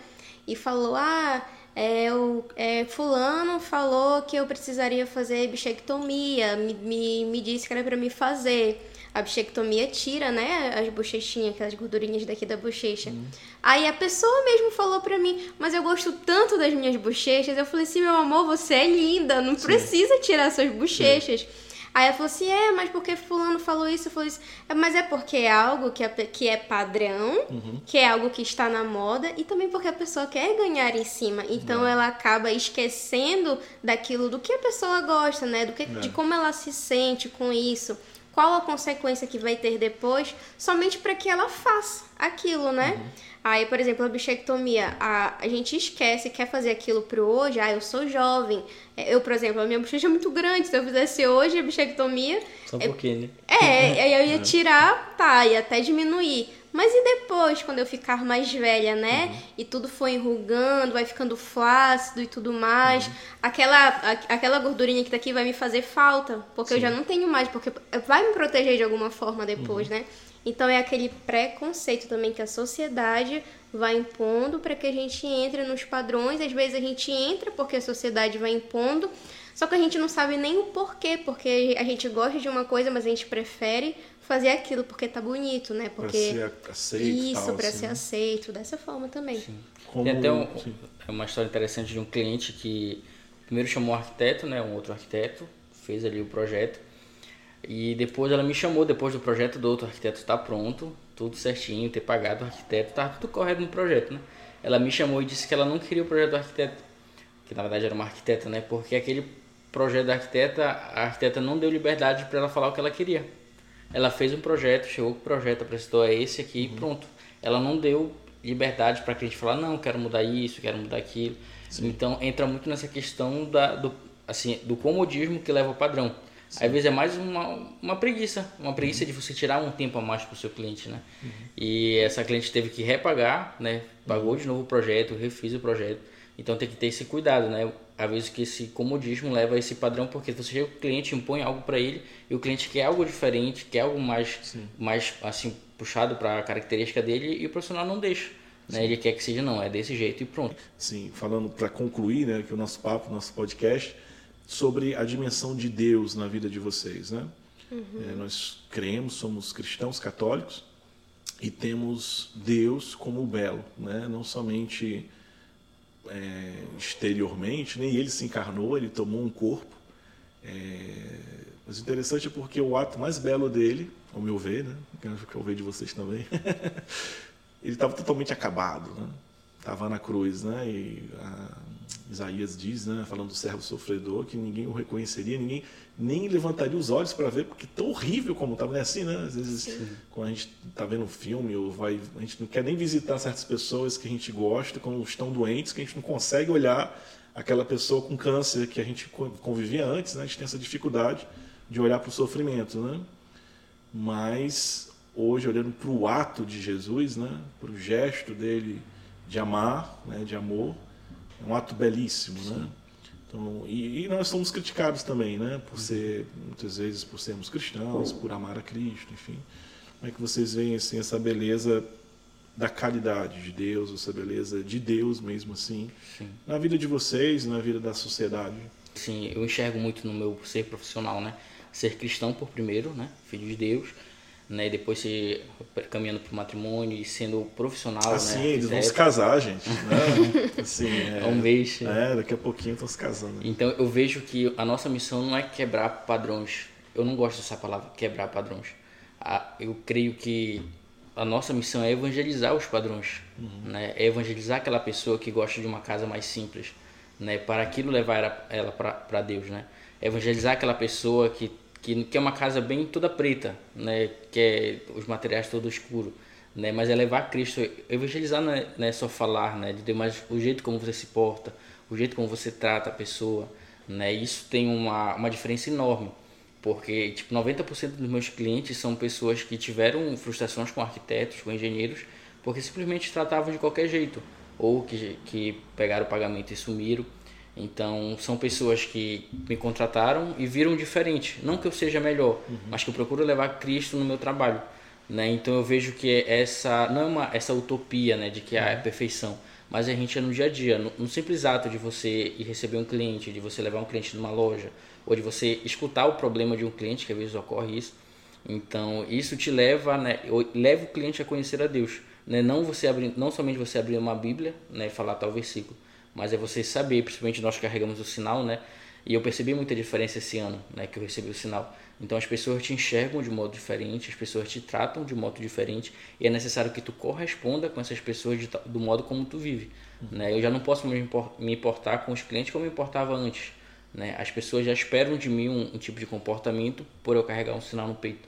E falou, ah... É, o, é, fulano falou que eu precisaria fazer bichectomia, me, me, me disse que era para me fazer a bichectomia tira, né, as bochechinhas, aquelas gordurinhas daqui da bochecha. Uhum. Aí a pessoa mesmo falou pra mim, mas eu gosto tanto das minhas bochechas. Eu falei assim, meu amor, você é linda, não Sim. precisa tirar suas bochechas. Sim. Aí ela falou assim: é, mas porque Fulano falou isso, falou isso. É, mas é porque é algo que é, que é padrão, uhum. que é algo que está na moda, e também porque a pessoa quer ganhar em cima. Então é. ela acaba esquecendo daquilo do que a pessoa gosta, né? Do que, de é. como ela se sente com isso qual a consequência que vai ter depois, somente para que ela faça aquilo, né? Uhum. Aí, por exemplo, a bichectomia, a, a gente esquece, quer fazer aquilo pro hoje, ah, eu sou jovem. É, eu, por exemplo, a minha bochecha é muito grande, se eu fizesse hoje a bichectomia... Só um é, pouquinho, né? É, eu ia é. tirar, tá, ia até diminuir. Mas e depois, quando eu ficar mais velha, né? Uhum. E tudo foi enrugando, vai ficando flácido e tudo mais. Uhum. Aquela, a, aquela gordurinha que tá aqui vai me fazer falta, porque Sim. eu já não tenho mais, porque vai me proteger de alguma forma depois, uhum. né? Então é aquele preconceito também que a sociedade vai impondo para que a gente entre nos padrões. Às vezes a gente entra porque a sociedade vai impondo, só que a gente não sabe nem o porquê, porque a gente gosta de uma coisa, mas a gente prefere fazer aquilo porque tá bonito, né? Porque pra ser aceito, isso, tal, para assim. ser aceito dessa forma também. Como... Tem até um, é uma história interessante de um cliente que primeiro chamou um arquiteto, né? Um outro arquiteto fez ali o projeto e depois ela me chamou depois do projeto do outro arquiteto estar tá pronto, tudo certinho, ter pagado o arquiteto, tá tudo correto no projeto, né? Ela me chamou e disse que ela não queria o projeto do arquiteto, que na verdade era uma arquiteta, né? Porque aquele projeto da arquiteta, a arquiteta não deu liberdade para ela falar o que ela queria. Ela fez um projeto, chegou com o projeto, apresentou a esse aqui uhum. e pronto. Ela não deu liberdade para a gente falar, não, quero mudar isso, quero mudar aquilo. Sim. Então entra muito nessa questão da, do, assim, do comodismo que leva ao padrão. Sim. Às vezes é mais uma, uma preguiça, uma preguiça uhum. de você tirar um tempo a mais para o seu cliente, né? Uhum. E essa cliente teve que repagar, né? Pagou uhum. de novo o projeto, refez o projeto. Então tem que ter esse cuidado, né? Às vezes que esse comodismo leva a esse padrão, porque você chega o cliente, impõe algo para ele e o cliente quer algo diferente, quer algo mais, mais assim, puxado para a característica dele e o profissional não deixa. Né? Ele quer que seja, não, é desse jeito e pronto. Sim, falando para concluir né, que o nosso papo, o nosso podcast, sobre a dimensão de Deus na vida de vocês. Né? Uhum. É, nós cremos, somos cristãos católicos e temos Deus como o belo, né? não somente é, exteriormente, nem ele se encarnou, ele tomou um corpo. É, mas o interessante é porque o ato mais belo dele, ao meu ver, né, que eu vejo de vocês também, ele estava totalmente acabado, né? Estava na cruz, né? E a, Isaías diz, né, falando do servo sofredor, que ninguém o reconheceria, ninguém nem levantaria os olhos para ver, porque tão horrível como estava. É assim, né? Às vezes, Sim. quando a gente está vendo um filme, ou vai, a gente não quer nem visitar certas pessoas que a gente gosta, quando estão doentes, que a gente não consegue olhar aquela pessoa com câncer que a gente convivia antes, né? A gente tem essa dificuldade de olhar para o sofrimento, né? Mas hoje, olhando para o ato de Jesus, né? Para o gesto dele de amar, né? De amor, é um ato belíssimo, né? Sim. né? Então, e, e, nós somos criticados também, né? Por ser, muitas vezes, por sermos cristãos, por amar a Cristo, enfim. Como é que vocês veem assim, essa beleza da caridade de Deus, essa beleza de Deus mesmo assim, Sim. na vida de vocês, na vida da sociedade? Sim, eu enxergo muito no meu ser profissional, né? Ser cristão por primeiro, né? Filho de Deus né? Depois se caminhando para o matrimônio e sendo profissional, ah, né? Eles vão se casar, gente. Né? assim, é, um mês. É, daqui a pouquinho estão se casando. Então eu vejo que a nossa missão não é quebrar padrões. Eu não gosto dessa palavra, quebrar padrões. Eu creio que a nossa missão é evangelizar os padrões, uhum. né? É evangelizar aquela pessoa que gosta de uma casa mais simples, né? Para aquilo levar ela para Deus, né? Evangelizar aquela pessoa que que, que é uma casa bem toda preta, né? Que é os materiais todo escuro, né? Mas é levar Cristo, evangelizar não é, não é só falar, né? De mas o jeito como você se porta, o jeito como você trata a pessoa, né? Isso tem uma, uma diferença enorme, porque tipo 90% dos meus clientes são pessoas que tiveram frustrações com arquitetos, com engenheiros, porque simplesmente tratavam de qualquer jeito, ou que, que pegaram o pagamento e sumiram então, são pessoas que me contrataram e viram diferente. Não que eu seja melhor, uhum. mas que eu procuro levar Cristo no meu trabalho. Né? Então, eu vejo que essa não é uma, essa utopia né, de que ah, é uhum. perfeição, mas a gente é no dia a dia. No, no, simples ato de você ir receber um cliente, de você levar um cliente numa loja, ou de você escutar o problema de um cliente, que às vezes ocorre isso. Então, isso te leva, né, leva o cliente a conhecer a Deus. Né? Não, você abrir, não somente você abrir uma Bíblia né, e falar tal versículo mas é você saber, principalmente nós carregamos o sinal, né? E eu percebi muita diferença esse ano, né, que eu recebi o sinal. Então as pessoas te enxergam de modo diferente, as pessoas te tratam de modo diferente e é necessário que tu corresponda com essas pessoas de, do modo como tu vive. Uhum. Né? Eu já não posso me importar com os clientes como eu me importava antes. Né? As pessoas já esperam de mim um, um tipo de comportamento por eu carregar um sinal no peito.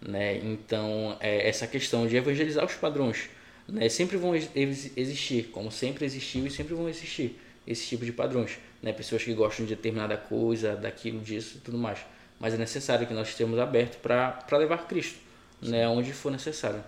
Né? Então, é essa questão de evangelizar os padrões né? sempre vão existir, como sempre existiu e sempre vão existir esse tipo de padrões. Né? Pessoas que gostam de determinada coisa, daquilo, disso e tudo mais. Mas é necessário que nós estejamos abertos para levar Cristo, né? onde for necessário.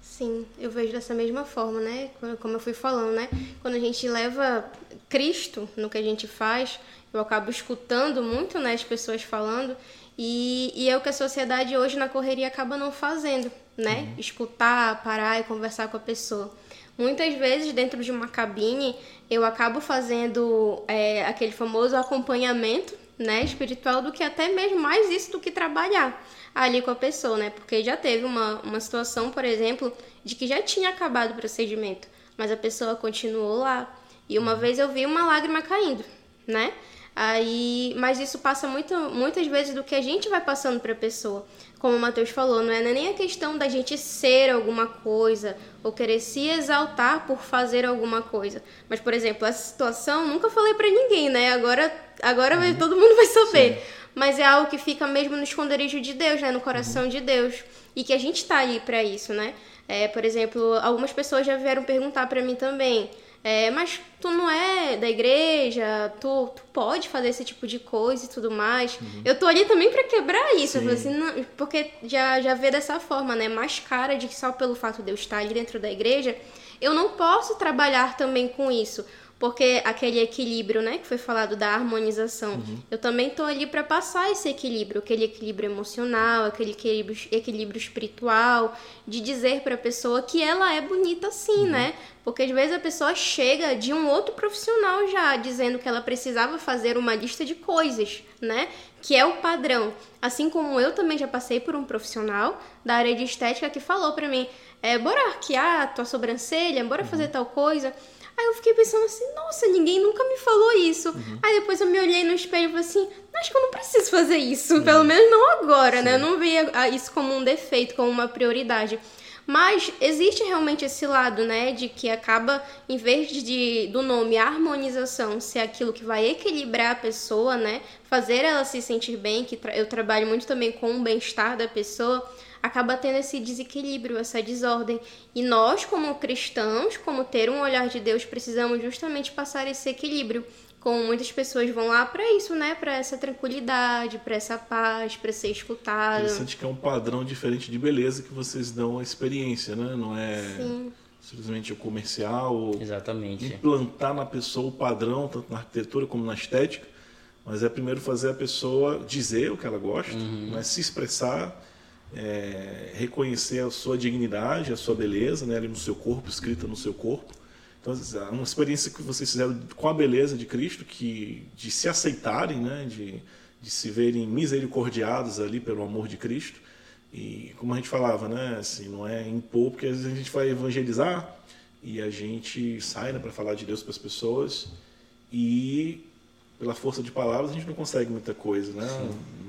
Sim, eu vejo dessa mesma forma, né? Como eu fui falando, né? Quando a gente leva Cristo no que a gente faz, eu acabo escutando muito, né, as pessoas falando, e, e é o que a sociedade hoje na correria acaba não fazendo, né? Uhum. Escutar, parar e conversar com a pessoa. Muitas vezes, dentro de uma cabine, eu acabo fazendo é, aquele famoso acompanhamento né, espiritual do que até mesmo mais isso do que trabalhar ali com a pessoa, né? Porque já teve uma, uma situação, por exemplo, de que já tinha acabado o procedimento, mas a pessoa continuou lá. E uma uhum. vez eu vi uma lágrima caindo, né? Aí, mas isso passa muito, muitas vezes do que a gente vai passando para a pessoa. Como o Matheus falou, não é nem a questão da gente ser alguma coisa ou querer se exaltar por fazer alguma coisa. Mas, por exemplo, essa situação nunca falei para ninguém, né? Agora, agora uhum. todo mundo vai saber. Sim. Mas é algo que fica mesmo no esconderijo de Deus, né? No coração uhum. de Deus. E que a gente está ali para isso, né? É, por exemplo, algumas pessoas já vieram perguntar para mim também. É, mas tu não é da igreja, tu, tu pode fazer esse tipo de coisa e tudo mais. Uhum. Eu tô ali também para quebrar isso, assim, não, porque já, já vê dessa forma, né? Mais cara de que só pelo fato de eu estar ali dentro da igreja, eu não posso trabalhar também com isso porque aquele equilíbrio, né, que foi falado da harmonização, uhum. eu também tô ali para passar esse equilíbrio, aquele equilíbrio emocional, aquele equilíbrio, equilíbrio espiritual, de dizer para a pessoa que ela é bonita sim, uhum. né? Porque às vezes a pessoa chega de um outro profissional já dizendo que ela precisava fazer uma lista de coisas, né? Que é o padrão. Assim como eu também já passei por um profissional da área de estética que falou para mim: é, bora arquear tua sobrancelha, bora uhum. fazer tal coisa. Aí eu fiquei pensando assim, nossa, ninguém nunca me falou isso. Uhum. Aí depois eu me olhei no espelho e falei assim, acho que eu não preciso fazer isso, uhum. pelo menos não agora, Sim. né? Eu não via ah, isso como um defeito, como uma prioridade. Mas existe realmente esse lado, né, de que acaba, em vez de do nome harmonização ser aquilo que vai equilibrar a pessoa, né, fazer ela se sentir bem, que tra eu trabalho muito também com o bem-estar da pessoa, acaba tendo esse desequilíbrio, essa desordem. E nós, como cristãos, como ter um olhar de Deus, precisamos justamente passar esse equilíbrio. Como muitas pessoas vão lá para isso, né? Para essa tranquilidade, para essa paz, para ser escutado. Interessante que é um padrão diferente de beleza que vocês dão a experiência, né? Não é Sim. simplesmente o comercial. Ou Exatamente. Implantar na pessoa o padrão, tanto na arquitetura como na estética. Mas é primeiro fazer a pessoa dizer o que ela gosta, uhum. mas se expressar é, reconhecer a sua dignidade, a sua beleza, né, ali no seu corpo, escrita no seu corpo. Então, é uma experiência que vocês fizeram com a beleza de Cristo, que de se aceitarem, né, de, de se verem misericordiados ali pelo amor de Cristo. E como a gente falava, né, assim, não é impor, porque às vezes a gente vai evangelizar e a gente sai né, para falar de Deus para as pessoas e pela força de palavras a gente não consegue muita coisa, né?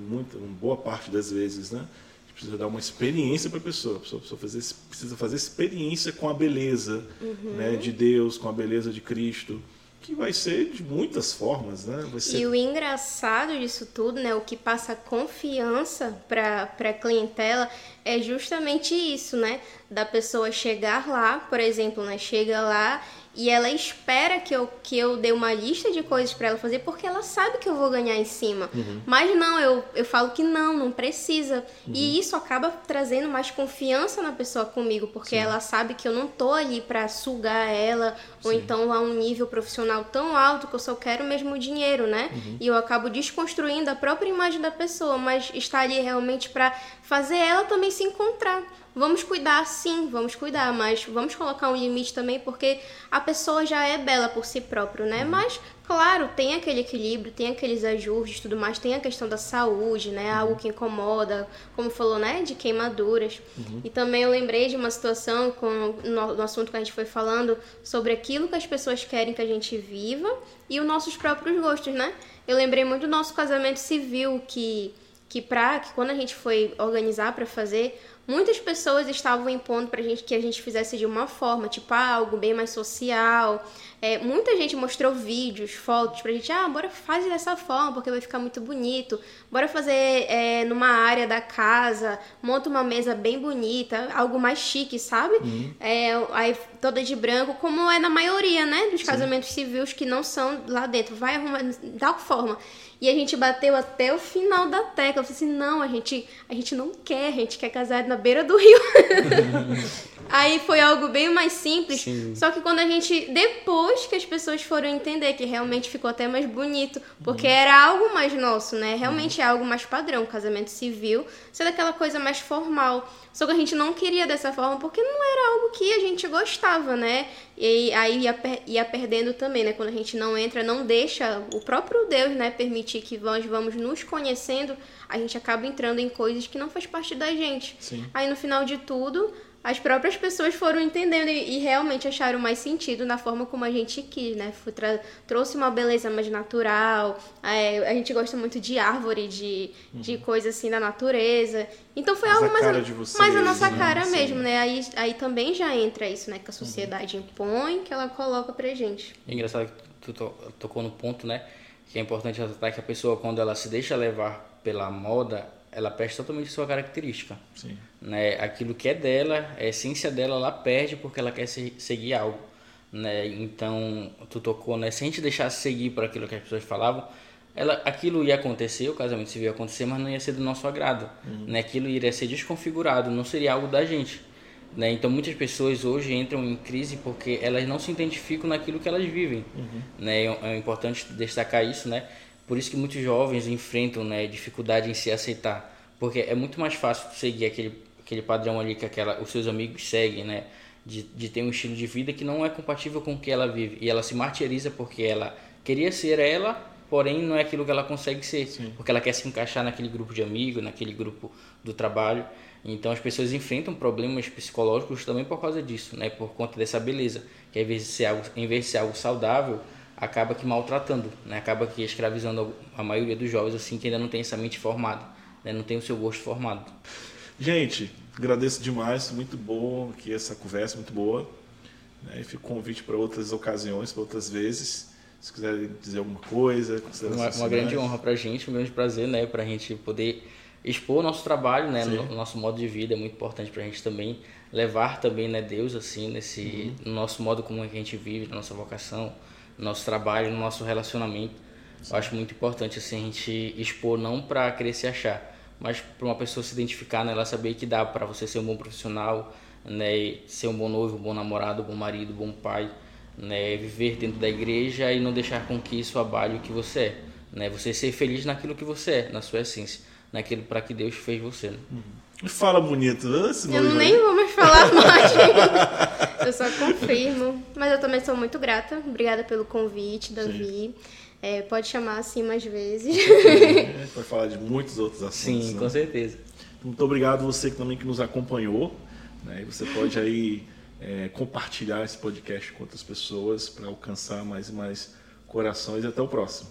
Muita, boa parte das vezes, né? Precisa dar uma experiência para a pessoa. A pessoa, fazer, precisa fazer experiência com a beleza uhum. né, de Deus, com a beleza de Cristo, que vai ser de muitas formas, né? Ser... E o engraçado disso tudo, né, o que passa confiança para a clientela é justamente isso, né? Da pessoa chegar lá, por exemplo, né, chega lá e ela espera que eu, que eu dê uma lista de coisas para ela fazer porque ela sabe que eu vou ganhar em cima. Uhum. Mas não, eu, eu falo que não, não precisa. Uhum. E isso acaba trazendo mais confiança na pessoa comigo, porque Sim. ela sabe que eu não tô ali para sugar ela Sim. ou então a um nível profissional tão alto que eu só quero mesmo dinheiro, né? Uhum. E eu acabo desconstruindo a própria imagem da pessoa, mas está ali realmente para fazer ela também se encontrar vamos cuidar sim, vamos cuidar, mas vamos colocar um limite também, porque a pessoa já é bela por si próprio, né? Mas Claro, tem aquele equilíbrio, tem aqueles ajustes tudo mais, tem a questão da saúde, né? Algo que incomoda, como falou, né? De queimaduras. Uhum. E também eu lembrei de uma situação com, no, no, assunto que a gente foi falando sobre aquilo que as pessoas querem que a gente viva e os nossos próprios gostos, né? Eu lembrei muito do nosso casamento civil, que, que, pra, que quando a gente foi organizar para fazer, muitas pessoas estavam impondo pra gente que a gente fizesse de uma forma, tipo, ah, algo bem mais social. É, muita gente mostrou vídeos, fotos pra gente, ah, bora fazer dessa forma, porque vai ficar muito bonito. Bora fazer é, numa área da casa, monta uma mesa bem bonita, algo mais chique, sabe? Uhum. É, aí toda de branco, como é na maioria, né, dos Sim. casamentos civis que não são lá dentro. Vai arrumar, da forma. E a gente bateu até o final da tecla. Eu falei assim, não, a gente, a gente não quer, a gente quer casar na beira do rio. Aí foi algo bem mais simples. Sim. Só que quando a gente. Depois que as pessoas foram entender que realmente ficou até mais bonito. Porque uhum. era algo mais nosso, né? Realmente uhum. é algo mais padrão. Casamento civil. Ser daquela coisa mais formal. Só que a gente não queria dessa forma porque não era algo que a gente gostava, né? E aí ia, ia perdendo também, né? Quando a gente não entra, não deixa o próprio Deus, né? Permitir que nós vamos nos conhecendo, a gente acaba entrando em coisas que não faz parte da gente. Sim. Aí no final de tudo, as próprias pessoas foram entendendo e, e, realmente acharam mais sentido na forma como a gente quis, né? trouxe uma beleza mais natural. É, a gente gosta muito de árvore, de, uhum. de coisa assim da natureza. Então foi mais algo mais, a, vocês, mais a nossa né? cara Sim. mesmo, né? Aí, aí também já entra isso, né? Que a uhum. sociedade uhum. impõe, que ela coloca pra gente. É engraçado que tu tocou no ponto, né? Que é importante ressaltar que a pessoa, quando ela se deixa levar pela moda, ela perde totalmente sua característica. Sim. Né? Aquilo que é dela, a essência dela, ela perde porque ela quer seguir algo. Né? Então, tu tocou, né? Se a gente deixasse seguir por aquilo que as pessoas falavam, ela, aquilo ia acontecer, o casamento civil ia acontecer, mas não ia ser do nosso agrado. Uhum. Né? Aquilo iria ser desconfigurado, não seria algo da gente. Né? Então, muitas pessoas hoje entram em crise porque elas não se identificam naquilo que elas vivem. Uhum. Né? É, é importante destacar isso, né? Por isso que muitos jovens enfrentam né, dificuldade em se aceitar. Porque é muito mais fácil seguir aquele, aquele padrão ali que aquela, os seus amigos seguem, né? De, de ter um estilo de vida que não é compatível com o que ela vive. E ela se martiriza porque ela queria ser ela, porém não é aquilo que ela consegue ser. Sim. Porque ela quer se encaixar naquele grupo de amigos, naquele grupo do trabalho. Então as pessoas enfrentam problemas psicológicos também por causa disso, né? Por conta dessa beleza. Que invés de ser algo, em vez de ser algo saudável, acaba que maltratando, né? acaba que escravizando a maioria dos jovens assim que ainda não tem essa mente formada, né? não tem o seu gosto formado. Gente, agradeço demais, muito bom que essa conversa muito boa. Né? E fico convite para outras ocasiões, para outras vezes. Se quiserem dizer alguma coisa, uma, uma grande honra para a gente, um grande prazer, né, para a gente poder expor o nosso trabalho, né, no, nosso modo de vida é muito importante para a gente também levar também, né, Deus assim nesse uhum. no nosso modo como a gente vive, na nossa vocação, no nosso trabalho, no nosso relacionamento. Eu acho muito importante assim, a gente expor não para querer se achar, mas para uma pessoa se identificar, né, ela saber que dá para você ser um bom profissional, né, ser um bom noivo, um bom namorado, um bom marido, um bom pai, né, viver dentro da igreja e não deixar com que isso abale o que você é, né, você ser feliz naquilo que você é, na sua essência, naquilo para que Deus fez você. Né? Uhum. Fala bonito. Esse eu nem vou mais falar mais. eu só confirmo. Mas eu também sou muito grata. Obrigada pelo convite, Davi. É, pode chamar assim mais vezes. É, pode falar de muitos outros assuntos. Sim, né? com certeza. Muito obrigado você também que nos acompanhou. Né? E você pode aí é, compartilhar esse podcast com outras pessoas para alcançar mais e mais corações. E até o próximo.